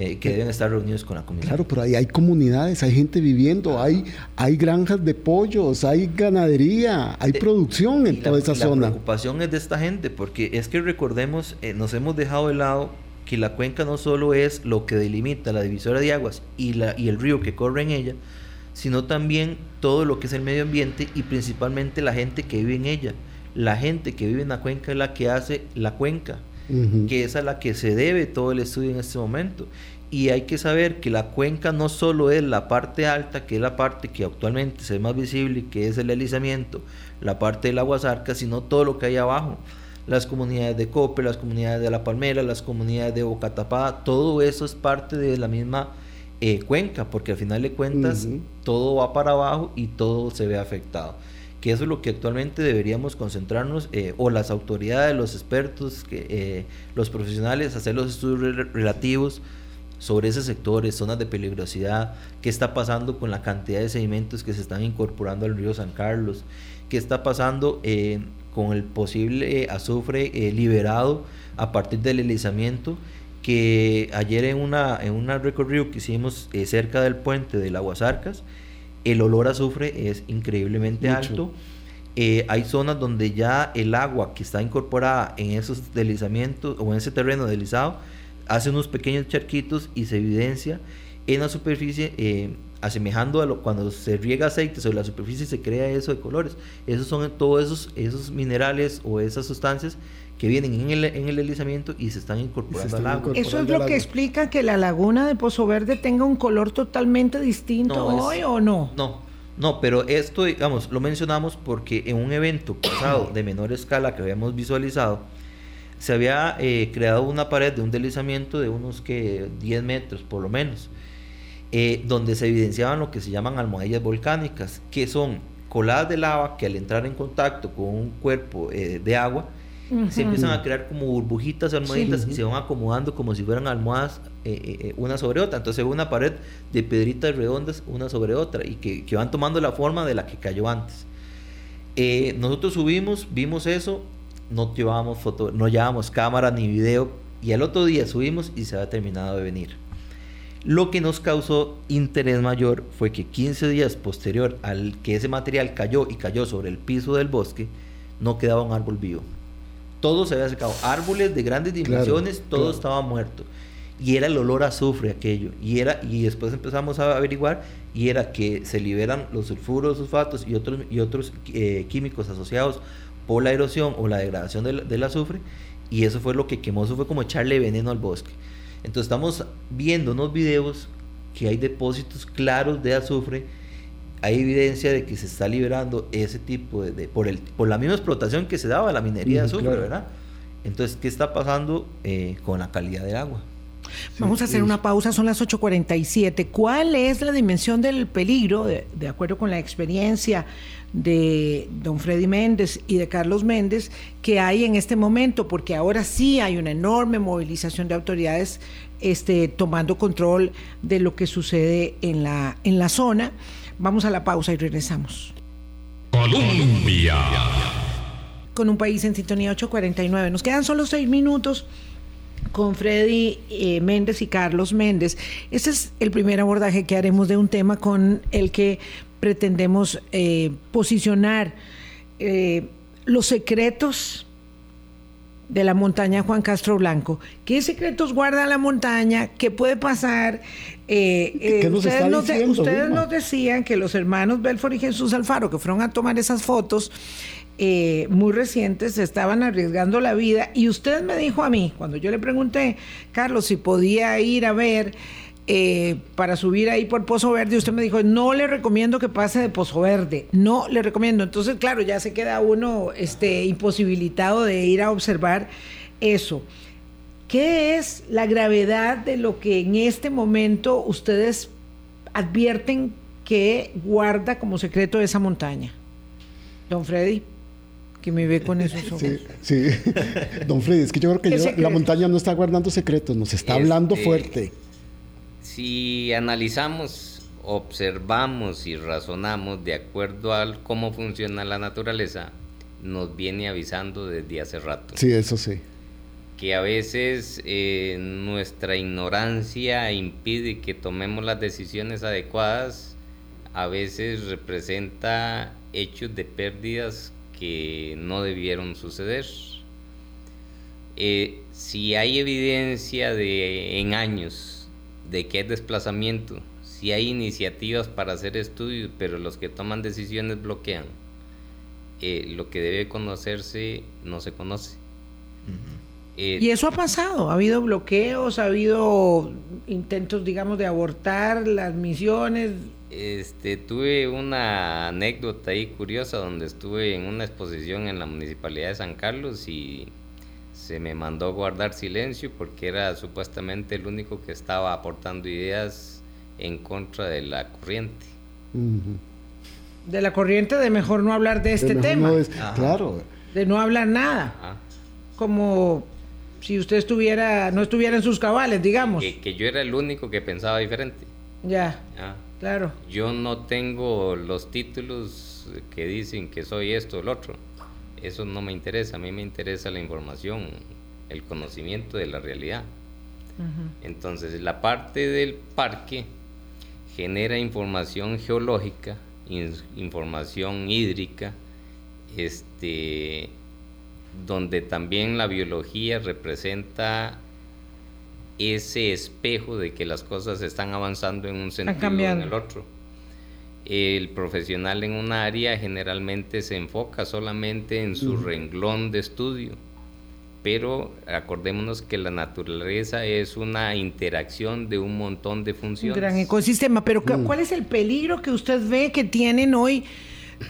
Eh, que deben estar reunidos con la comunidad. Claro, pero ahí hay comunidades, hay gente viviendo, hay, hay granjas de pollos, hay ganadería, hay producción en toda esa zona. La preocupación es de esta gente, porque es que recordemos, eh, nos hemos dejado de lado que la cuenca no solo es lo que delimita la divisora de aguas y, la, y el río que corre en ella, sino también todo lo que es el medio ambiente y principalmente la gente que vive en ella. La gente que vive en la cuenca es la que hace la cuenca, que es a la que se debe todo el estudio en este momento. Y hay que saber que la cuenca no solo es la parte alta, que es la parte que actualmente se ve más visible, que es el deslizamiento, la parte del agua zarca, sino todo lo que hay abajo las comunidades de Cope, las comunidades de La Palmera, las comunidades de Bocatapada, todo eso es parte de la misma eh, cuenca, porque al final de cuentas todo va para abajo y todo se ve afectado. Que eso es lo que actualmente deberíamos concentrarnos, eh, o las autoridades, los expertos, eh, los profesionales, hacer los estudios relativos sobre ese sectores, zonas de peligrosidad, qué está pasando con la cantidad de sedimentos que se están incorporando al río San Carlos, qué está pasando con el posible eh, azufre eh, liberado a partir del deslizamiento que ayer en una en una recorrido que hicimos eh, cerca del puente de Aguasarcas el olor a azufre es increíblemente alto. Hay zonas donde ya el agua que está incorporada en esos deslizamientos o en ese terreno deslizado hace unos pequeños charquitos y se evidencia en la superficie asemejando a lo cuando se riega aceite sobre la superficie se crea eso de colores. Esos son todos esos, esos minerales o esas sustancias que vienen en el, en el deslizamiento y se están incorporando al agua. ¿Eso es lo que explica que la laguna de Pozo Verde tenga un color totalmente distinto hoy o no? No, no, pero esto, digamos, lo mencionamos porque en un evento pasado de menor escala que habíamos visualizado, se había eh, creado una pared de un deslizamiento de unos que 10 metros por lo menos eh, donde se evidenciaban lo que se llaman almohadillas volcánicas, que son coladas de lava que al entrar en contacto con un cuerpo eh, de agua, se empiezan a crear como burbujitas, almohaditas y se van acomodando como si fueran almohadas eh, una sobre otra. Entonces una pared de piedritas redondas una sobre otra y que, que van tomando la forma de la que cayó antes. nosotros subimos, vimos eso, no llevábamos foto, no llevábamos cámara ni video y al otro día subimos y se había terminado de venir. Lo que nos causó interés mayor fue que 15 días posterior al que ese material cayó y cayó sobre el piso del bosque, no quedaba un árbol vivo. Todo se había secado. Árboles de grandes dimensiones, todo estaba muerto. Y era el olor a azufre aquello. Y, era, y después empezamos a averiguar y era que se liberan los sulfuros, sulfatos y otros, y otros eh, químicos asociados por la erosión o la degradación del, del azufre. Y eso fue lo que quemó, eso fue como echarle veneno al bosque. Entonces estamos viendo unos videos que hay depósitos claros de azufre, hay evidencia de que se está liberando ese tipo de, por, el, por la misma explotación que se daba la minería de azufre, ¿verdad? Entonces, ¿qué está pasando eh, con la calidad del agua? Vamos a hacer una pausa, son las 8.47. ¿Cuál es la dimensión del peligro, de, de, acuerdo con la experiencia de don Freddy Méndez y de Carlos Méndez, que hay en este momento? Porque ahora sí hay una enorme movilización de autoridades este, tomando control de lo que sucede en la, en la zona. Vamos a la pausa y regresamos. Colombia. Con un país en sintonía 849. Nos quedan solo seis minutos con Freddy eh, Méndez y Carlos Méndez. Este es el primer abordaje que haremos de un tema con el que pretendemos eh, posicionar eh, los secretos de la montaña Juan Castro Blanco. ¿Qué secretos guarda la montaña? ¿Qué puede pasar? ustedes, nos, ustedes nos decían que los hermanos Belfort y Jesús Alfaro, que fueron a tomar esas fotos, eh, muy recientes se estaban arriesgando la vida y usted me dijo a mí, cuando yo le pregunté, Carlos, si podía ir a ver eh, para subir ahí por Pozo Verde, usted me dijo, no le recomiendo que pase de Pozo Verde, no le recomiendo. Entonces, claro, ya se queda uno este, imposibilitado de ir a observar eso. ¿Qué es la gravedad de lo que en este momento ustedes advierten que guarda como secreto esa montaña? Don Freddy, que me ve con esos ojos. Sí, sí. Don Freddy, es que yo creo que ¿Qué yo- la montaña no está guardando secretos, nos está hablando Este, fuerte. Si analizamos, observamos y razonamos de acuerdo a cómo funciona la naturaleza, nos viene avisando desde hace rato. Sí, eso sí. que a veces eh, nuestra ignorancia impide que tomemos las decisiones adecuadas, a veces representa hechos de pérdidas que no debieron suceder. Eh, si hay evidencia de, en años de que hay desplazamiento, si hay iniciativas para hacer estudios, pero los que toman decisiones bloquean, eh, lo que debe conocerse no se conoce. Eh, Y eso ha pasado, ha habido bloqueos, ha habido intentos, digamos, de abortar las misiones. Este, tuve una anécdota ahí curiosa donde estuve en una exposición en la municipalidad de San Carlos y se me mandó guardar silencio porque era supuestamente el único que estaba aportando ideas en contra de la corriente. De la corriente de mejor no hablar de este tema, no es- Ajá. claro. de no hablar nada, como si usted estuviera, no estuviera en sus cabales, digamos. Que, que yo era el único que pensaba diferente. Ya, Ah, claro. Yo no tengo los títulos que dicen que soy esto o el otro. Eso no me interesa. A mí me interesa la información, el conocimiento de la realidad. Entonces, la parte del parque genera información geológica, in- información hídrica, este, donde también la biología representa ese espejo de que las cosas están avanzando en un sentido o en el otro. El profesional en un área generalmente se enfoca solamente en su renglón de estudio, pero acordémonos que la naturaleza es una interacción de un montón de Un funciones. gran ecosistema. Pero ¿cu- ¿cuál es el peligro que usted ve que tienen hoy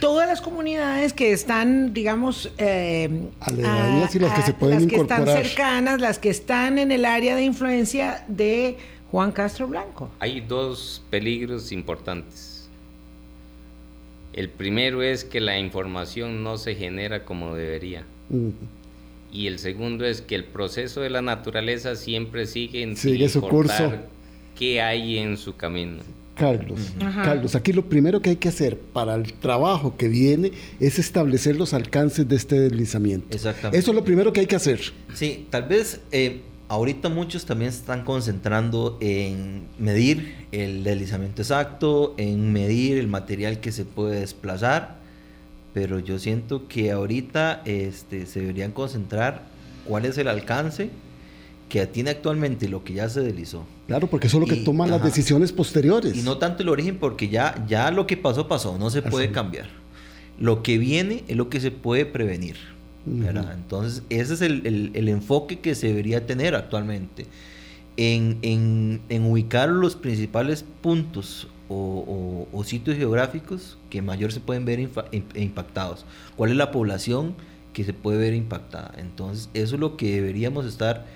todas las comunidades que están, digamos, eh, Aledañas y las que se pueden las que incorporar. están cercanas, las que están en el área de influencia de Juan Castro Blanco? Hay dos peligros importantes. El primero es que la información no se genera como debería. Y el segundo es que el proceso de la naturaleza siempre sigue en Sigue su curso. qué hay en su camino. Carlos, Ajá. Carlos, aquí lo primero que hay que hacer para el trabajo que viene es establecer los alcances de este deslizamiento. Exactamente. Eso es lo primero que hay que hacer. Sí, tal vez eh, ahorita muchos también se están concentrando en medir el deslizamiento exacto, en medir el material que se puede desplazar, pero yo siento que ahorita este, se deberían concentrar cuál es el alcance que tiene actualmente lo que ya se deslizó. Claro, porque eso es lo que Y- toman las ajá. decisiones posteriores. Y no tanto el origen porque ya, ya lo que pasó pasó, no se puede Así. cambiar. Lo que viene es lo que se puede prevenir. ¿verdad? Ujú. Entonces, ese es el, el- el enfoque que se debería tener actualmente. En, en- en ubicar los principales puntos o, o- o sitios geográficos que mayor se pueden ver impactados. ¿Cuál es la población que se puede ver impactada? Entonces, eso es lo que deberíamos estar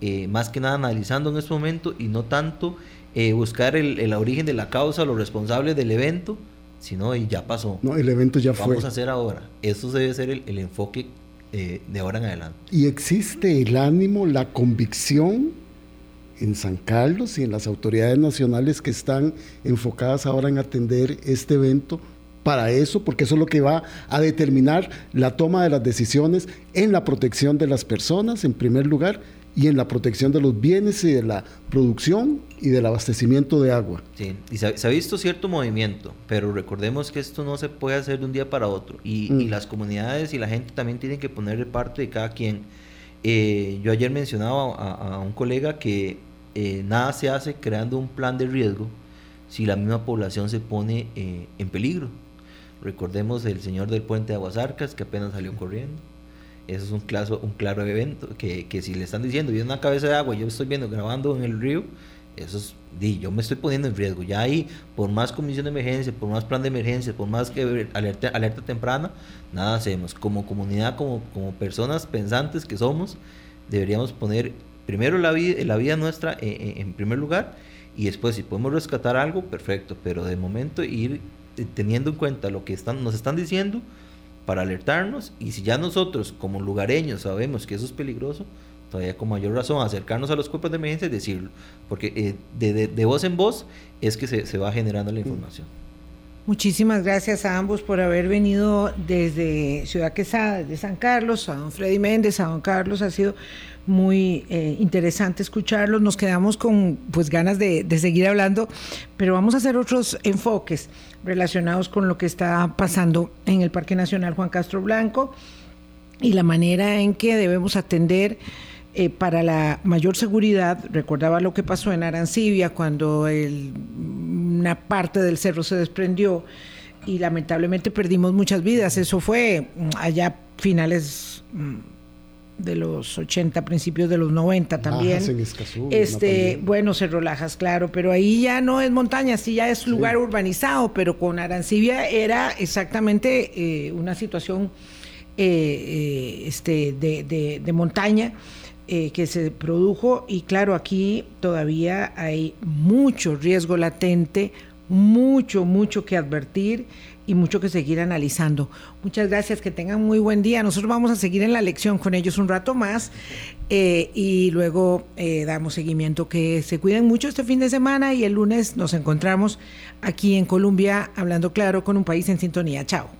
eh, más que nada analizando en este momento y no tanto eh, buscar el, el origen de la causa, los responsables del evento, sino y ya pasó. No, el evento ya fue. Vamos a hacer ahora. Eso debe ser el, el enfoque eh, de ahora en adelante. Y existe el ánimo, la convicción en San Carlos y en las autoridades nacionales que están enfocadas ahora en atender este evento para eso, porque eso es lo que va a determinar la toma de las decisiones en la protección de las personas, en primer lugar, y en la protección de los bienes y de la producción y del abastecimiento de agua. Sí, y se, se ha visto cierto movimiento, pero recordemos que esto no se puede hacer de un día para otro. Y, Mm. y las comunidades y la gente también tienen que ponerle parte de cada quien. Eh, yo ayer mencionaba a, a un colega que eh, nada se hace creando un plan de riesgo si la misma población se pone eh, en peligro. Recordemos el señor del puente de Aguasarcas que apenas salió corriendo. Eso es un claro, un claro evento que, que si le están diciendo, viene una cabeza de agua, yo estoy viendo grabando en el río, eso es, di, yo me estoy poniendo en riesgo. Ya ahí, por más comisión de emergencia, por más plan de emergencia, por más que alerta, alerta temprana, nada hacemos. Como comunidad, como, como personas pensantes que somos, deberíamos poner primero la vida, la vida nuestra en, en primer lugar y después si podemos rescatar algo, perfecto, pero de momento ir teniendo en cuenta lo que están, nos están diciendo para alertarnos y si ya nosotros como lugareños sabemos que eso es peligroso, todavía con mayor razón acercarnos a los cuerpos de emergencia y decirlo, porque eh, de, de, voz en voz es que se, se va generando la información. Muchísimas gracias a ambos por haber venido desde Ciudad Quesada, desde San Carlos, a don Freddy Méndez, a don Carlos. Ha sido muy eh, interesante escucharlos. Nos quedamos con pues ganas de, de, seguir hablando, pero vamos a hacer otros enfoques relacionados con lo que está pasando en el Parque Nacional Juan Castro Blanco y la manera en que debemos atender eh, para la mayor seguridad. Recordaba lo que pasó en Arancibia cuando el, una parte del cerro se desprendió y lamentablemente perdimos muchas vidas. Eso fue allá finales mm, de los 80, principios de los 90 también. En Escazú, este, bueno, Cerro Lajas, claro, pero ahí ya no es montaña, sí ya es lugar sí. urbanizado, pero con Arancibia era exactamente eh, una situación eh, eh, este, de, de, de montaña. Eh, que se produjo y claro, aquí todavía hay mucho riesgo latente, mucho, mucho que advertir y mucho que seguir analizando. Muchas gracias, que tengan muy buen día. Nosotros vamos a seguir en la lección con ellos un rato más eh, y luego eh, damos seguimiento. Que se cuiden mucho este fin de semana y el lunes nos encontramos aquí en Colombia hablando claro con un país en sintonía. Chao.